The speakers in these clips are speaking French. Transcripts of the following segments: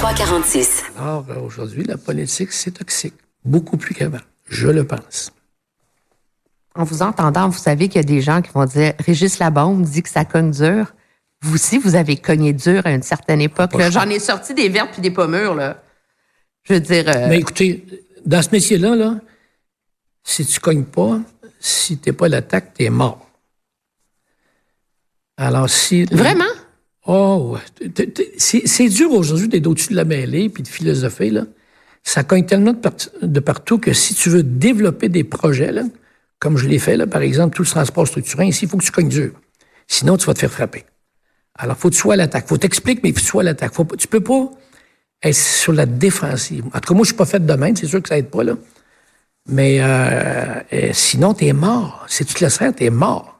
2346. Alors, aujourd'hui, la politique, c'est toxique. Beaucoup plus qu'avant. Je le pense. En vous entendant, vous savez qu'il y a des gens qui vont dire Régis Labombe dit que ça cogne dur. Vous aussi, vous avez cogné dur à une certaine époque. J'en ai sorti des vertes puis des pommures, là. Je veux dire. euh, Mais écoutez, dans ce métier-là, là, si tu cognes pas, si t'es pas à l'attaque, t'es mort. Alors, si... Vraiment? Oh, c'est dur aujourd'hui d'être au-dessus de la mêlée puis de philosopher, là. Ça cogne tellement de, part- de partout que si tu veux développer des projets, là, comme je l'ai fait, là, par exemple, tout le transport structurant, ici, il faut que tu cognes dur. Sinon, tu vas te faire frapper. Alors, faut que tu sois à l'attaque. Faut t'expliquer, mais faut que tu sois à l'attaque. Faut Tu peux pas être sur la défensive. En tout cas, moi, je suis pas fait de même. C'est sûr que ça aide pas, là. Mais euh, euh, sinon, t'es mort. Si tu te laisses faire, t'es mort.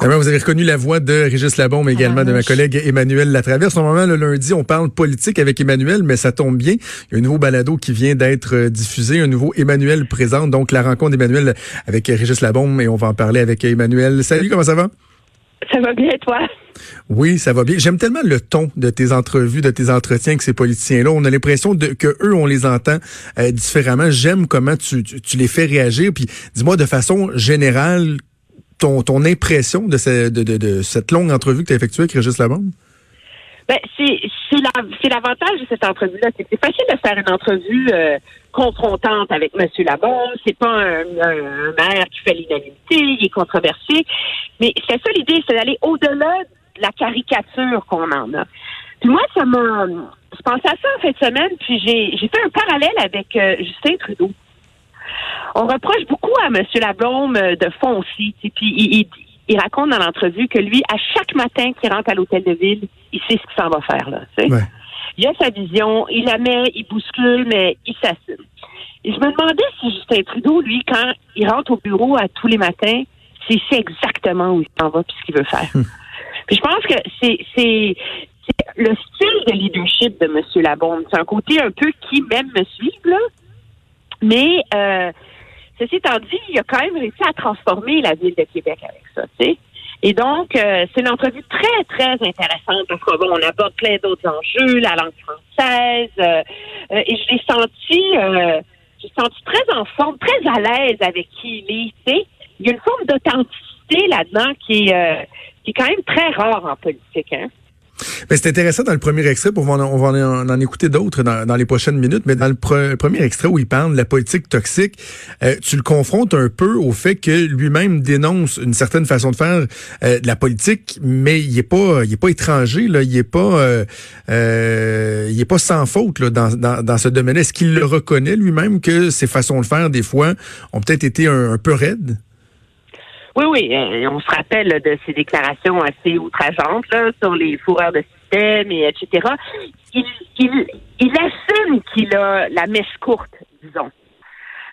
Vous avez reconnu la voix de Régis Labombe, mais également de ma collègue Emmanuel Latraverse. Normalement, le lundi, on parle politique avec Emmanuel, mais ça tombe bien. Il y a un nouveau balado qui vient d'être euh, diffusé, un nouveau Emmanuel présente, donc la rencontre d'Emmanuel avec Régis Labombe, et on va en parler avec Emmanuel. Salut, comment ça va? Ça va bien, toi? Oui, ça va bien. J'aime tellement le ton de tes entrevues, de tes entretiens avec ces politiciens-là. On a l'impression de, que eux, on les entend euh, différemment. J'aime comment tu, tu, tu les fais réagir. Puis, dis-moi de façon générale ton, ton impression de, ce- de, de, de cette longue entrevue que tu as effectuée avec Régis Labombe? Ben, c'est c'est la- c'est l'avantage de cette entrevue-là. C'est c'est facile de faire une entrevue euh, confrontante avec M. Labombe. C'est pas un, maire qui fait l'unanimité, il est controversé. Mais c'est ça l'idée, c'est d'aller au-delà de la caricature qu'on en a. Puis moi, ça m'a... Je pensais à ça en fin de semaine, puis j'ai j'ai fait un parallèle avec euh, Justin Trudeau. On reproche beaucoup à M. Lablôme euh, de foncer. tu sais, Puis il, il- il raconte dans l'entrevue que lui, à chaque matin qu'il rentre à l'hôtel de ville, il sait ce qu'il s'en va faire. Là. Ouais. Il a sa vision, il la met, il bouscule, mais il s'assume. Et je me demandais si Justin Trudeau, lui, quand il rentre au bureau à tous les matins, s'il sait exactement où il s'en va et ce qu'il veut faire. Puis je pense que c'est c'est c'est le style de leadership de M. Labombe. C'est un côté un peu qui même me suivre, là. Mais euh, ceci étant dit, il a quand même réussi à transformer la ville de Québec avec ça, tu sais. Et donc, euh, c'est une entrevue très, très intéressante parce que, bon, on aborde plein d'autres enjeux, la langue française, euh, euh, et je l'ai senti, euh, j'ai senti très en forme, très à l'aise avec qui il est, tu sais. Il y a une forme d'authenticité là-dedans qui est, euh, qui est quand même très rare en politique, hein. Ben, c'est intéressant dans le premier extrait, on va en, on en, écouter d'autres dans, dans les prochaines minutes, mais dans le pre- premier extrait où il parle de la politique toxique, euh, tu le confrontes un peu au fait que lui-même dénonce une certaine façon de faire euh, de la politique, mais il est pas, il est pas étranger, là, il est pas, euh, euh, il est pas sans faute là, dans, dans, dans ce domaine. Est-ce qu'il le reconnaît lui-même que ses façons de faire des fois ont peut-être été un peu raides? Oui, oui, euh, on se rappelle de ses déclarations assez outrageantes là, sur les fourreurs de système et etc. Il, il, il assume qu'il a la mèche courte, disons.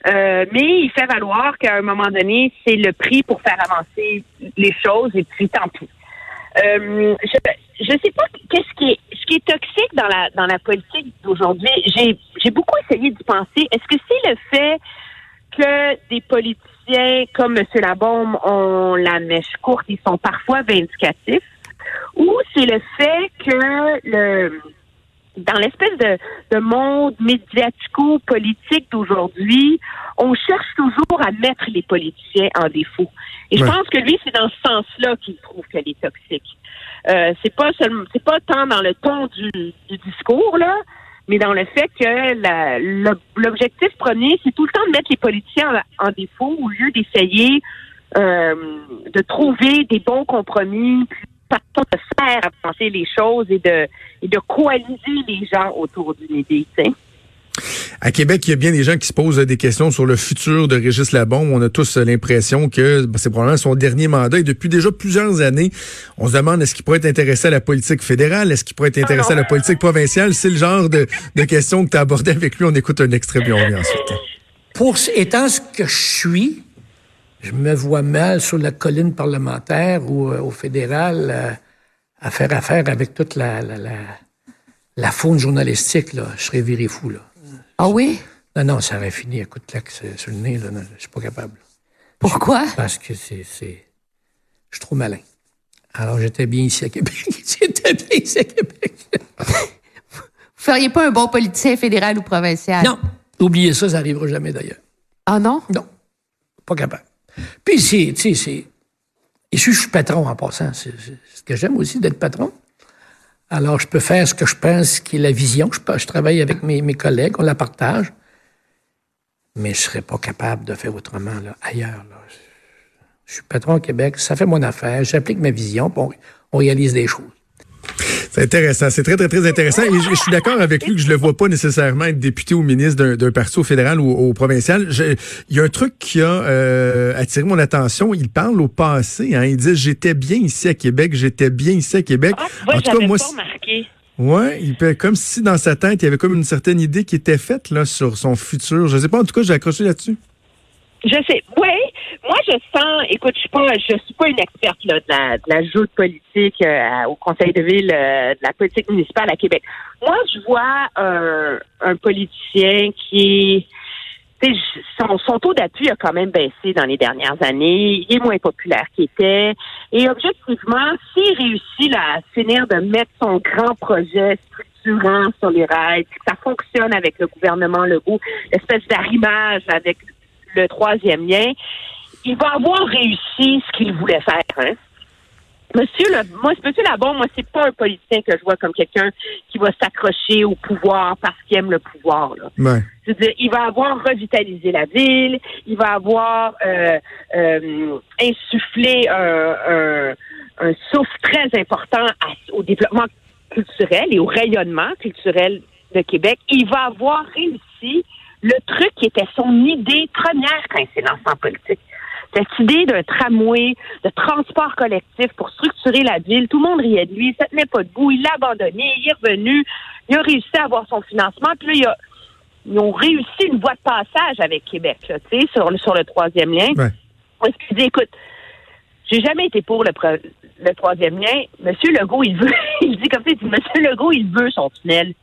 Euh, mais il fait valoir qu'à un moment donné, c'est le prix pour faire avancer les choses et puis tant pis. Euh, je je sais pas qu'est-ce qui est ce qui est toxique dans la dans la politique d'aujourd'hui. J'ai j'ai beaucoup essayé d'y penser. Est-ce que c'est le fait que des politiciens comme M. Labombe ont la mèche courte, ils sont parfois vindicatifs, ou c'est le fait que le dans l'espèce de, de monde médiatico-politique d'aujourd'hui, on cherche toujours à mettre les politiciens en défaut. Et je Ouais. pense que lui, c'est dans ce sens-là qu'il trouve qu'elle est toxique. Euh, c'est pas seulement, c'est pas tant dans le ton du, du discours là, mais dans le fait que l'objectif premier, c'est tout le temps de mettre les politiciens en, en défaut au lieu d'essayer euh, de trouver des bons compromis, de faire avancer les choses et de et de coaliser les gens autour d'une idée. tu sais. À Québec, il y a bien des gens qui se posent des questions sur le futur de Régis Labombe. On a tous l'impression que ben, c'est probablement son dernier mandat. Et depuis déjà plusieurs années, on se demande est-ce qu'il pourrait être intéressé à la politique fédérale? Est-ce qu'il pourrait être intéressé à la politique provinciale? C'est le genre de, de questions que tu as abordé avec lui. On écoute un extrait, puis on revient ensuite. Pour étant ce que je suis, je me vois mal sur la colline parlementaire ou euh, au fédéral euh, à faire affaire avec toute la, la, la, la faune journalistique. Là. Je serais viré fou. Là. Ah oui? Non, non, ça aurait fini à coup de claque sur le nez. Là. Non, je suis pas capable. Pourquoi? Parce que c'est, c'est... Je suis trop malin. Alors, j'étais bien ici à Québec. j'étais bien ici à Québec. Vous feriez pas un bon politicien fédéral ou provincial? Non. Oubliez ça, ça n'arrivera jamais d'ailleurs. Ah non? Non. Pas capable. Puis, c'est, tu sais, c'est. Et si je suis patron en passant, c'est ce que j'aime aussi d'être patron. Alors, je peux faire ce que je pense qui est la vision. Je, travaille avec mes, collègues, on la partage. Mais je ne serais pas capable de faire autrement là, ailleurs. Je suis patron au Québec, ça fait mon affaire, j'applique ma vision, on, on réalise des choses. C'est intéressant. C'est très, très, très intéressant. Et je, je suis d'accord avec lui que je le vois pas nécessairement être député ou ministre d'un parti au fédéral ou au, provincial. Je, il y a un truc qui a euh, attiré mon attention. Il parle au passé. Hein. Il dit J'étais bien ici à Québec, j'étais bien ici à Québec. Ah, en tout cas, moi. Pas remarqué. Ouais, il fait comme si dans sa tête, il y avait comme une certaine idée qui était faite là sur son futur. Je sais pas, en tout cas, j'ai accroché là-dessus. Je sais. Oui, moi je sens. Écoute, je suis pas, je suis pas une experte là, de la, de la joute politique euh, au Conseil de ville, euh, de la politique municipale à Québec. Moi, je vois un, un politicien qui, son, son taux d'appui a quand même baissé dans les dernières années. Il est moins populaire qu'il était. Et objectivement, s'il réussit là, à finir de mettre son grand projet structurant sur les rails, que ça fonctionne avec le gouvernement Legault, l'espèce d'arrimage avec le troisième lien, il va avoir réussi ce qu'il voulait faire. Hein? Monsieur le, moi, Monsieur Labon, moi, c'est pas un politicien que je vois comme quelqu'un qui va s'accrocher au pouvoir parce qu'il aime le pouvoir. Là. Ouais. Je veux dire, il va avoir revitalisé la ville, il va avoir euh, euh, insufflé un, un, un, souffle très important au développement culturel et au rayonnement culturel de Québec. Il va avoir réussi le truc qui était son idée première quand il s'est lancé en politique. Cette idée d'un tramway, de transport collectif pour structurer la ville, tout le monde riait de lui, ça tenait pas debout, il l'a abandonné, il est revenu, il a réussi à avoir son financement, puis là, il a, ils ont réussi une voie de passage avec Québec, tu sais, sur, sur le troisième lien. Ouais. Excusez, écoute, j'ai jamais été pour le, le troisième lien. Monsieur Legault, il veut, il dit comme ça, il dit, Monsieur Legault, il veut son tunnel.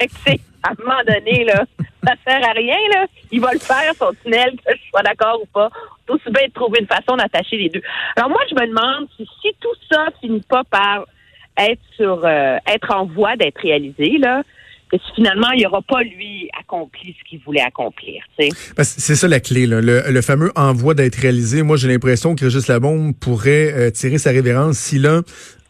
À un moment donné, là, ça sert à rien, là. Il va le faire, son tunnel, que je sois d'accord ou pas. Aussi bien de trouver une façon d'attacher les deux. Alors moi, je me demande si, tout ça finit pas par être sur euh, être en voie d'être réalisé, là, que finalement il aura pas lui accompli ce qu'il voulait accomplir. C'est ça la clé, là. Le, le fameux en voie d'être réalisé. Moi, j'ai l'impression que Régis Labombe pourrait euh, tirer sa révérence si là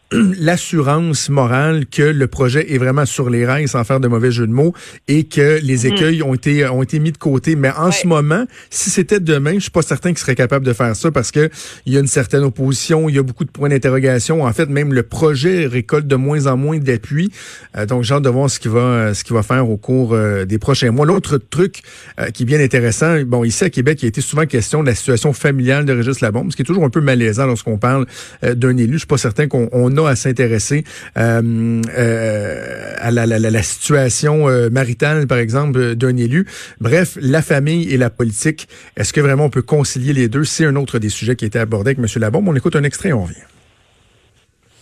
l'assurance morale que le projet est vraiment sur les rails sans faire de mauvais jeu de mots et que les mm. écueils ont été ont été mis de côté. Mais en ce moment si c'était demain je suis pas certain qu'il serait capable de faire ça parce que il y a une certaine opposition il y a beaucoup de points d'interrogation. En fait même le projet récolte de moins en moins d'appui. Euh, donc j'ai hâte de voir ce qu'il va ce qu'il va faire au cours euh, des prochains mois. L'autre truc euh, qui est bien intéressant bon ici à Québec il a été souvent question de la situation familiale de Régis Labombe ce qui est toujours un peu malaisant lorsqu'on parle d'un élu. Je suis pas certain qu'on à s'intéresser euh, euh, à la, la, la situation euh, maritale, par exemple, d'un élu. Bref, la famille et la politique, est-ce que vraiment on peut concilier les deux? C'est un autre des sujets qui a été abordé avec M. Labombe. On écoute un extrait et on revient.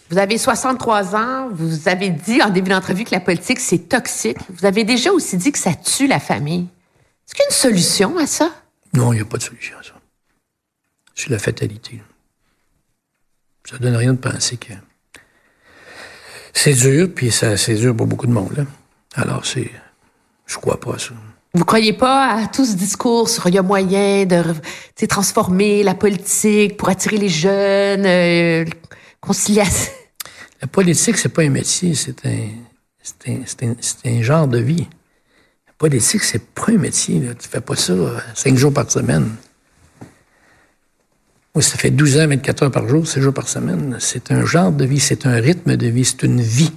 Vous avez 63 ans, vous avez dit en début d'entrevue que la politique, c'est toxique. Vous avez déjà aussi dit que ça tue la famille. Est-ce qu'il y a une solution à ça? Non, il n'y a pas de solution à ça. C'est la fatalité. Ça donne rien de penser que c'est dur, puis ça, c'est dur pour beaucoup de monde. Là. Alors, c'est. Je crois pas à ça. Vous croyez pas à tout ce discours sur il y a moyen de transformer la politique pour attirer les jeunes, euh, conciliation? La politique, c'est pas un métier, c'est un, c'est un, c'est un, c'est un, genre de vie. La politique, c'est pas un métier. Là. Tu fais pas ça euh, cinq jours par semaine. Moi, ça fait 12 ans, 24 heures par jour, 6 jours par semaine. C'est un genre de vie, c'est un rythme de vie, c'est une vie.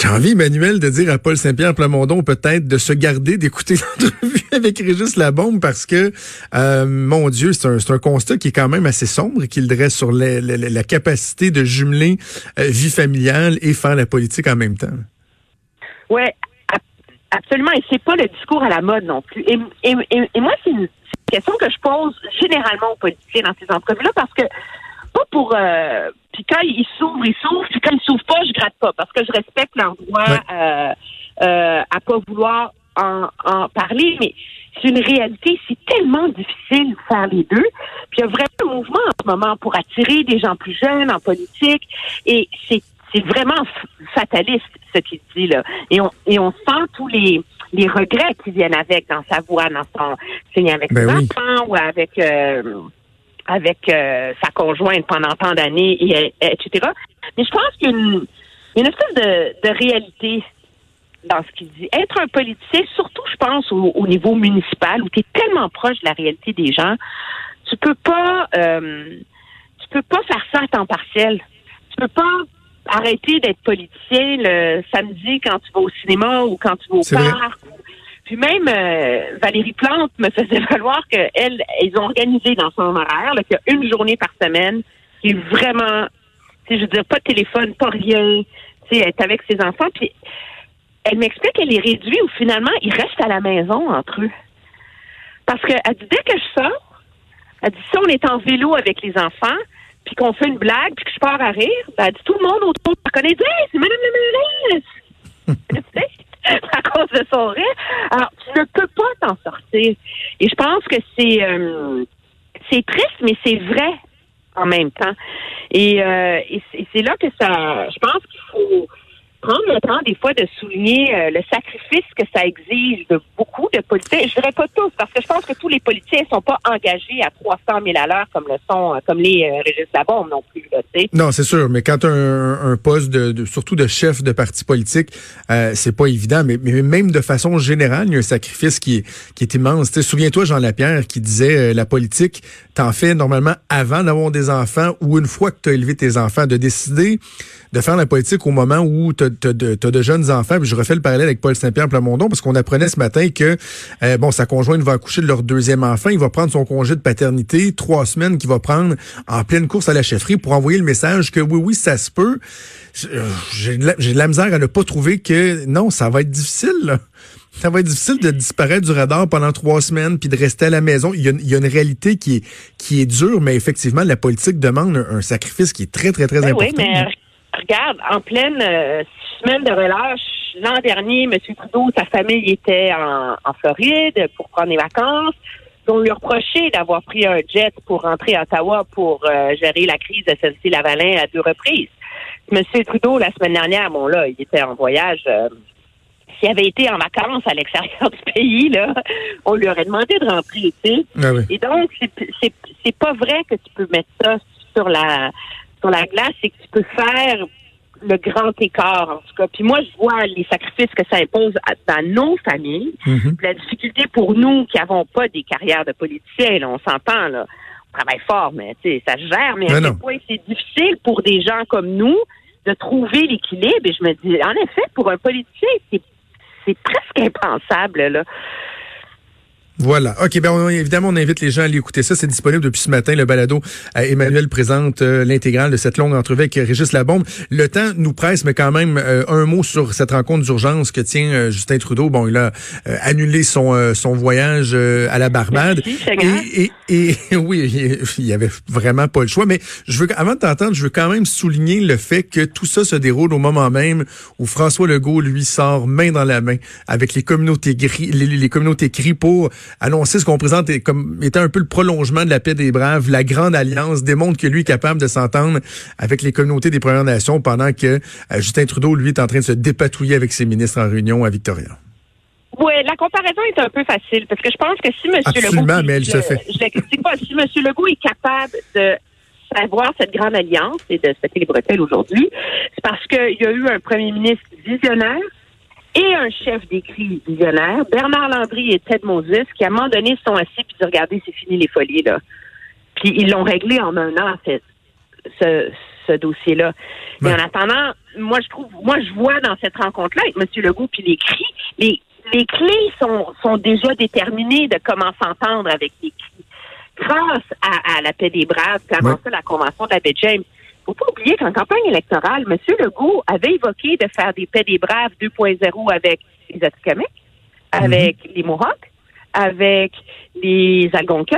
J'ai envie, Emmanuel, de dire à Paul Saint-Pierre Plamondon peut-être de se garder d'écouter l'entrevue avec Régis Labombe parce que, euh, mon Dieu, c'est un, un, constat qui est quand même assez sombre et qu'il dresse sur la, la, la, capacité de jumeler euh, vie familiale et faire la politique en même temps. Oui, absolument. Et c'est pas le discours à la mode non plus. Et, et, et moi, c'est une question que je pose généralement aux politiciens dans ces entrevues-là parce que pas pour euh, puis quand ils s'ouvrent, ils s'ouvrent, puis quand ils s'ouvrent pas, je gratte pas parce que je respecte leur droit euh, euh, à pas vouloir en, en parler, mais c'est une réalité, c'est tellement difficile de faire les deux. Puis il y a vraiment un mouvement en ce moment pour attirer des gens plus jeunes en politique et c'est c'est vraiment fataliste ce qu'il dit là. Et on, et on sent tous les, les regrets qui viennent avec dans sa voix, dans son signe avec Ben ses oui. enfants ou avec euh, avec euh, sa conjointe pendant tant d'années, et, et- etc. Mais je pense qu'il y a une, une espèce de, de réalité dans ce qu'il dit. Être un politicien, surtout, je pense, au, au niveau municipal, où tu es tellement proche de la réalité des gens, tu peux pas euh, tu peux pas faire ça à temps partiel. Tu peux pas arrêter d'être politicien le samedi quand tu vas au cinéma ou quand tu vas au vrai. parc. Puis même euh, Valérie Plante me faisait valoir qu'elle, ils ont organisé dans son horaire qu'il y a une journée par semaine qui est vraiment, tu sais, je veux dire, pas de téléphone, pas rien. Tu sais, est avec ses enfants. Puis elle m'explique qu'elle est réduite où finalement ils restent à la maison entre eux. Parce qu'elle dit dès que je sors, elle dit si on est en vélo avec les enfants, puis qu'on fait une blague, puis que je pars à rire, ben, tout le monde autour me connaît, dit Hey, c'est Madame la mairesse! À cause de son rire. Alors, tu ne peux pas t'en sortir. Et je pense que c'est euh, c'est triste, mais c'est vrai en même temps. Et, euh, et c'est là que ça. Je pense qu'il faut prendre le temps des fois de souligner euh, le sacrifice que ça exige de beaucoup de politiciens. Je dirais pas tous, parce que je pense que tous les politiciens sont pas engagés à 300 000 à l'heure comme le sont, euh, comme les euh, Régis Labombe non plus. Là. Non, c'est sûr, mais quand un, poste de, surtout de chef de parti politique, euh, c'est pas évident, mais, même de façon générale, il y a un sacrifice qui est, immense. Souviens-toi, Jean Lapierre, qui disait la politique, t'en fais normalement avant d'avoir des enfants ou une fois que tu as élevé tes enfants, de décider de faire la politique au moment où tu as, de, jeunes enfants. Puis je refais le parallèle avec Paul Saint-Pierre Plamondon, parce qu'on apprenait ce matin que euh, bon, sa conjointe va accoucher de leur deuxième enfant. Il va prendre son congé de paternité, trois semaines qu'il va prendre en pleine course à la chefferie pour envoyer le message que oui, oui, ça se peut. Euh, J'ai de, la- j'ai de la misère à ne pas trouver que non, ça va être difficile. là. Ça va être difficile de disparaître du radar pendant trois semaines puis de rester à la maison. Il y a, une- il y a une réalité qui est, qui est dure, mais effectivement, la politique demande un, un sacrifice qui est très, très, très Ben important. oui, mais re- regarde, en pleine euh, semaine de relâche, l'an dernier, M. Trudeau, sa famille était en, en Floride pour prendre des vacances. On lui a reproché d'avoir pris un jet pour rentrer à Ottawa pour euh, gérer la crise de SNC-Lavalin à deux reprises. M. Trudeau, la semaine dernière, bon là, il était en voyage. euh, S'il avait été en vacances à l'extérieur du pays, là, on lui aurait demandé de rentrer, tu sais. Ah oui. Et donc, c'est pas vrai que tu peux mettre ça sur la sur la glace, c'est que tu peux faire le grand écart, en tout cas. Puis moi, je vois les sacrifices que ça impose à- dans nos familles. Mhm. La difficulté pour nous qui n'avons pas des carrières de politiciens, là, on s'entend, là. On travaille fort, mais tu sais, ça se gère, mais Mais à quel point c'est difficile pour des gens comme nous de trouver l'équilibre. Et je me dis, en effet, pour un politicien, c'est c'est presque impensable, là. Voilà. OK, ben on- évidemment, on invite les gens à aller écouter ça. C'est disponible depuis ce matin. Le balado euh, Emmanuel présente euh, l'intégrale de cette longue entrevue avec Régis Labombe. Le temps nous presse, mais quand même, euh, un mot sur cette rencontre d'urgence que tient euh, Justin Trudeau. Bon, il a annulé son, son voyage à la Barbade. Merci. Et, et, et oui, il- il y avait vraiment pas le choix. Mais je veux, avant de t'entendre, je veux quand même souligner le fait que tout ça se déroule au moment même où François Legault, lui, sort main dans la main avec les communautés gris, les, les communautés gris pour annoncer ce qu'on présente comme étant un peu le prolongement de la paix des braves. La grande alliance démontre que lui est capable de s'entendre avec les communautés des Premières Nations pendant que euh, Justin Trudeau, lui, est en train de se dépatouiller avec ses ministres en réunion à Victoria. Oui, la comparaison est un peu facile parce que je pense que si M. Absolument, Legault. mais elle je, se fait. Je le critique pas. Si M. Legault est capable de savoir cette grande alliance et de se les bretelles aujourd'hui, c'est parce qu'il y a eu un premier ministre visionnaire et un chef d'écrit visionnaire, Bernard Landry et Ted Moses, qui à un moment donné sont assis puis regardez, c'est fini les folies là. Puis ils l'ont réglé en un an, cette- ce, ce dossier-là. Mais en attendant, moi je trouve, moi je vois dans cette rencontre-là avec M. Legault puis les cris, les, les clés sont, sont déjà déterminées de comment s'entendre avec les cris. Grâce à, à la paix des braves, puis avant Ouais. ça, la convention de la baie James. Faut pas oublier qu'en campagne électorale, M. Legault avait évoqué de faire des paix des braves 2.0 avec les Atikamekw, avec les Mohawks, avec les Algonquins,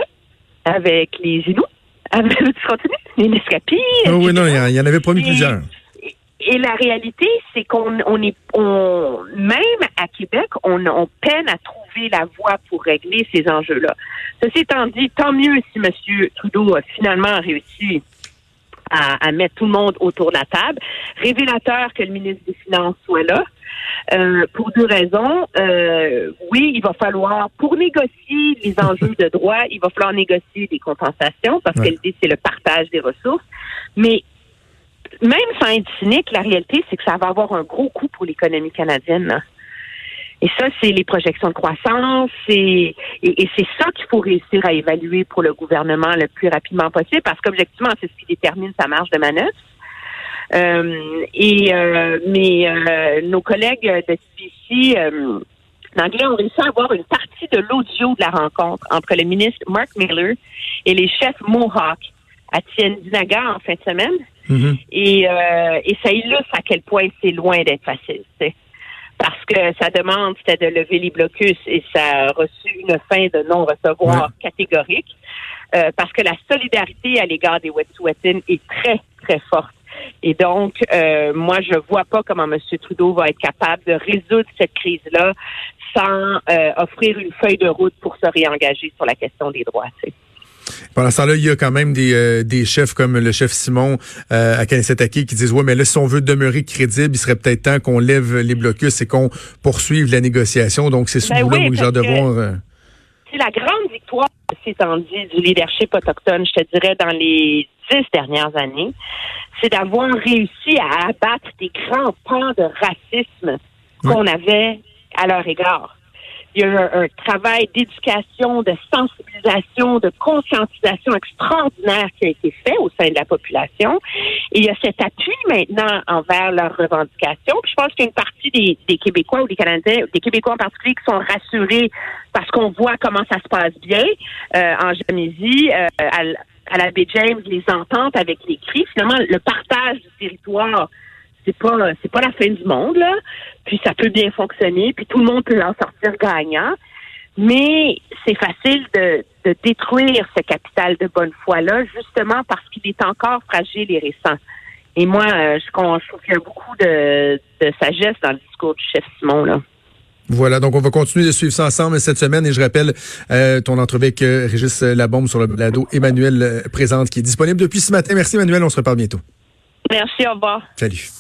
avec les Inuits, avec tu continues? les Niscapi. Ah oui, non, il y en- avait promis Et- plusieurs. Et la réalité, c'est qu'on on est, on, même à Québec, on, on peine à trouver la voie pour régler ces enjeux-là. Ceci étant dit, tant mieux si M. Trudeau a finalement réussi à, mettre tout le monde autour de la table. Révélateur que le ministre des Finances soit là. Euh, pour deux raisons. Euh, oui, il va falloir, pour négocier les enjeux de droit, il va falloir négocier des compensations parce que l'idée, c'est le partage des ressources. Mais même sans être cynique, la réalité, c'est que ça va avoir un gros coût pour l'économie canadienne. Et ça, c'est les projections de croissance, et, et c'est ça qu'il faut réussir à évaluer pour le gouvernement le plus rapidement possible, parce qu'objectivement, c'est ce qui détermine sa marge de manœuvre. Euh, et euh, mais euh, nos collègues de CBC euh, anglais ont réussi à avoir une partie de l'audio de la rencontre entre le ministre Mark Miller et les chefs Mohawk à Tiendinaga en fin de semaine. Mm-hmm. Et, et ça illustre à quel point c'est loin d'être facile parce que sa demande, c'était de lever les blocus et ça a reçu une fin de non-recevoir catégorique euh, parce que la solidarité à l'égard des Wet'suwet'en est très, très forte. Et donc, euh, moi, je vois pas comment M. Trudeau va être capable de résoudre cette crise-là sans euh, offrir une feuille de route pour se réengager sur la question des droits. Pendant ce temps-là, il y a quand même des, euh, des chefs comme le chef Simon euh, à Kanesetaki qui disent, ouais, mais là, si on veut demeurer crédible, il serait peut-être temps qu'on lève les blocus et qu'on poursuive la négociation. Donc, c'est ce ben là où j'ai de voir... Euh, c'est la grande victoire, c'est dit, du leadership autochtone, je te dirais, dans les dix dernières années, c'est d'avoir réussi à abattre des grands pans de racisme qu'on avait à leur égard. Il y a eu un, travail d'éducation, de sensibilisation, de conscientisation extraordinaire qui a été fait au sein de la population. Et il y a cet appui maintenant envers leurs revendications. Puis je pense qu'il y a une partie des, des, Québécois ou des Canadiens, des Québécois en particulier, qui sont rassurés parce qu'on voit comment ça se passe bien euh, en Jamésie, euh, à, à la baie James, les ententes avec les cris. Finalement, le partage du territoire c'est pas c'est pas la fin du monde là. Puis ça peut bien fonctionner, puis tout le monde peut en sortir gagnant. Mais c'est facile de, de détruire ce capital de bonne foi là, justement parce qu'il est encore fragile et récent. Et moi, euh, je, trouve qu'il y a beaucoup de, de sagesse dans le discours du chef Simon là. Voilà, donc on va continuer de suivre ça ensemble cette semaine et je rappelle euh, ton entrevue avec euh, Régis Labombe sur le balado Emmanuel Présente qui est disponible depuis ce matin. Merci Emmanuel, on se reparle bientôt. Merci, au revoir. Salut.